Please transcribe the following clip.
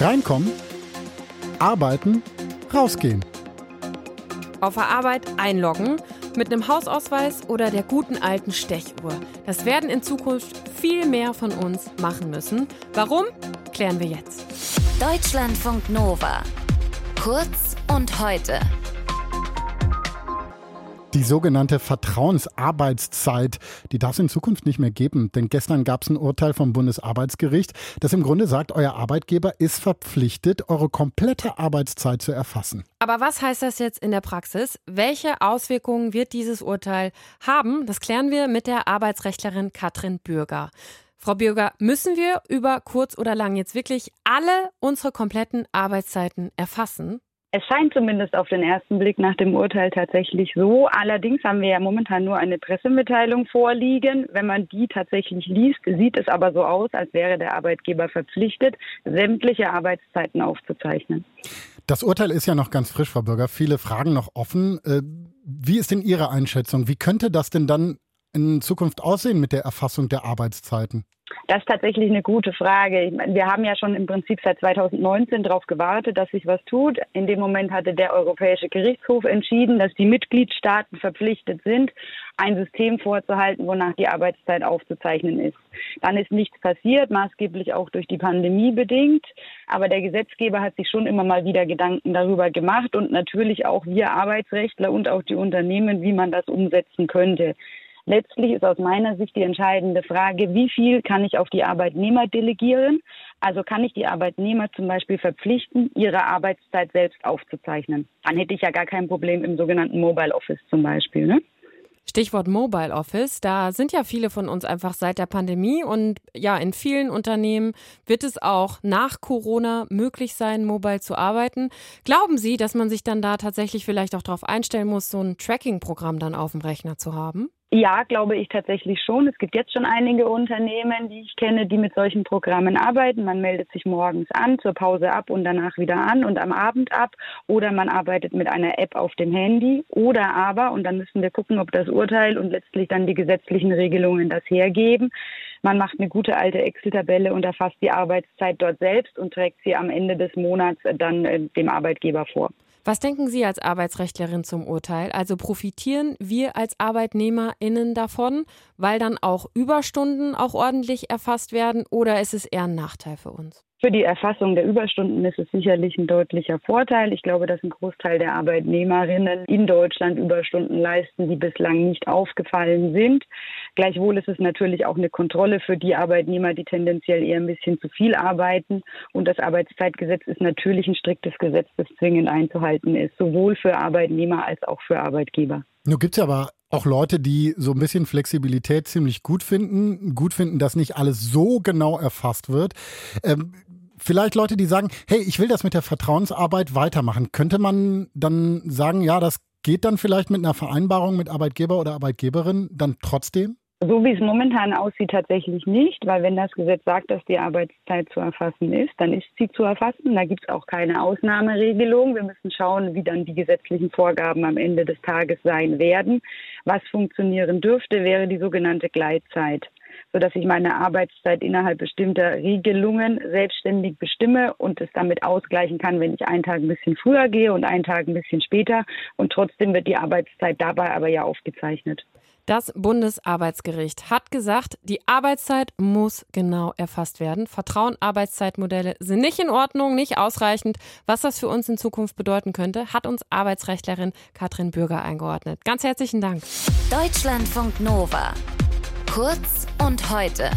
Reinkommen, arbeiten, rausgehen. Auf der Arbeit einloggen mit einem Hausausweis oder der guten alten Stechuhr. Das werden in Zukunft viel mehr von uns machen müssen. Warum? Klären wir jetzt. Deutschlandfunk Nova. Kurz und heute. Die sogenannte Vertrauensarbeitszeit, die darf es in Zukunft nicht mehr geben. Denn gestern gab es ein Urteil vom Bundesarbeitsgericht, das im Grunde sagt, euer Arbeitgeber ist verpflichtet, eure komplette Arbeitszeit zu erfassen. Aber was heißt das jetzt in der Praxis? Welche Auswirkungen wird dieses Urteil haben? Das klären wir mit der Arbeitsrechtlerin Katrin Bürger. Frau Bürger, müssen wir über kurz oder lang jetzt wirklich alle unsere kompletten Arbeitszeiten erfassen? Es scheint zumindest auf den ersten Blick nach dem Urteil tatsächlich so. Allerdings haben wir ja momentan nur eine Pressemitteilung vorliegen. Wenn man die tatsächlich liest, sieht es aber so aus, als wäre der Arbeitgeber verpflichtet, sämtliche Arbeitszeiten aufzuzeichnen. Das Urteil ist ja noch ganz frisch, Frau Bürger. Viele Fragen noch offen. Äh, wie ist denn Ihre Einschätzung? Wie könnte das denn dann in Zukunft aussehen mit der Erfassung der Arbeitszeiten? Das ist tatsächlich eine gute Frage. Ich meine, wir haben ja schon im Prinzip seit 2019 darauf gewartet, dass sich was tut. In dem Moment hatte der Europäische Gerichtshof entschieden, dass die Mitgliedstaaten verpflichtet sind, ein System vorzuhalten, wonach die Arbeitszeit aufzuzeichnen ist. Dann ist nichts passiert, maßgeblich auch durch die Pandemie bedingt. Aber der Gesetzgeber hat sich schon immer mal wieder Gedanken darüber gemacht und natürlich auch wir Arbeitsrechtler und auch die Unternehmen, wie man das umsetzen könnte. Letztlich ist aus meiner Sicht die entscheidende Frage, wie viel kann ich auf die Arbeitnehmer delegieren? Also kann ich die Arbeitnehmer zum Beispiel verpflichten, ihre Arbeitszeit selbst aufzuzeichnen? Dann hätte ich ja gar kein Problem im sogenannten Mobile Office zum Beispiel. Ne? Stichwort Mobile Office. Da sind ja viele von uns einfach seit der Pandemie und ja, in vielen Unternehmen wird es auch nach Corona möglich sein, mobile zu arbeiten. Glauben Sie, dass man sich dann da tatsächlich vielleicht auch darauf einstellen muss, so ein Tracking-Programm dann auf dem Rechner zu haben? Ja, glaube ich tatsächlich schon. Es gibt jetzt schon einige Unternehmen, die ich kenne, die mit solchen Programmen arbeiten. Man meldet sich morgens an, zur Pause ab und danach wieder an und am Abend ab. Oder man arbeitet mit einer App auf dem Handy. Oder aber, und dann müssen wir gucken, ob das Urteil und letztlich dann die gesetzlichen Regelungen das hergeben. Man macht eine gute alte Excel-Tabelle und erfasst die Arbeitszeit dort selbst und trägt sie am Ende des Monats dann äh, dem Arbeitgeber vor. Was denken Sie als Arbeitsrechtlerin zum Urteil? Also profitieren wir als ArbeitnehmerInnen davon, weil dann auch Überstunden auch ordentlich erfasst werden oder ist es eher ein Nachteil für uns? Für die Erfassung der Überstunden ist es sicherlich ein deutlicher Vorteil. Ich glaube, dass ein Großteil der Arbeitnehmerinnen in Deutschland Überstunden leisten, die bislang nicht aufgefallen sind. Gleichwohl ist es natürlich auch eine Kontrolle für die Arbeitnehmer, die tendenziell eher ein bisschen zu viel arbeiten. Und das Arbeitszeitgesetz ist natürlich ein striktes Gesetz, das zwingend einzuhalten ist, sowohl für Arbeitnehmer als auch für Arbeitgeber. Nun gibt es aber auch Leute, die so ein bisschen Flexibilität ziemlich gut finden, gut finden, dass nicht alles so genau erfasst wird. Ähm, vielleicht Leute, die sagen, hey, ich will das mit der Vertrauensarbeit weitermachen. Könnte man dann sagen, ja, das geht dann vielleicht mit einer Vereinbarung mit Arbeitgeber oder Arbeitgeberin dann trotzdem? So wie es momentan aussieht, tatsächlich nicht, weil wenn das Gesetz sagt, dass die Arbeitszeit zu erfassen ist, dann ist sie zu erfassen. Da gibt es auch keine Ausnahmeregelung. Wir müssen schauen, wie dann die gesetzlichen Vorgaben am Ende des Tages sein werden. Was funktionieren dürfte, wäre die sogenannte Gleitzeit sodass ich meine Arbeitszeit innerhalb bestimmter Regelungen selbstständig bestimme und es damit ausgleichen kann, wenn ich einen Tag ein bisschen früher gehe und einen Tag ein bisschen später. Und trotzdem wird die Arbeitszeit dabei aber ja aufgezeichnet. Das Bundesarbeitsgericht hat gesagt, die Arbeitszeit muss genau erfasst werden. Vertrauen-Arbeitszeitmodelle sind nicht in Ordnung, nicht ausreichend. Was das für uns in Zukunft bedeuten könnte, hat uns Arbeitsrechtlerin Katrin Bürger eingeordnet. Ganz herzlichen Dank. Deutschlandfunk Nova. Kurz und heute.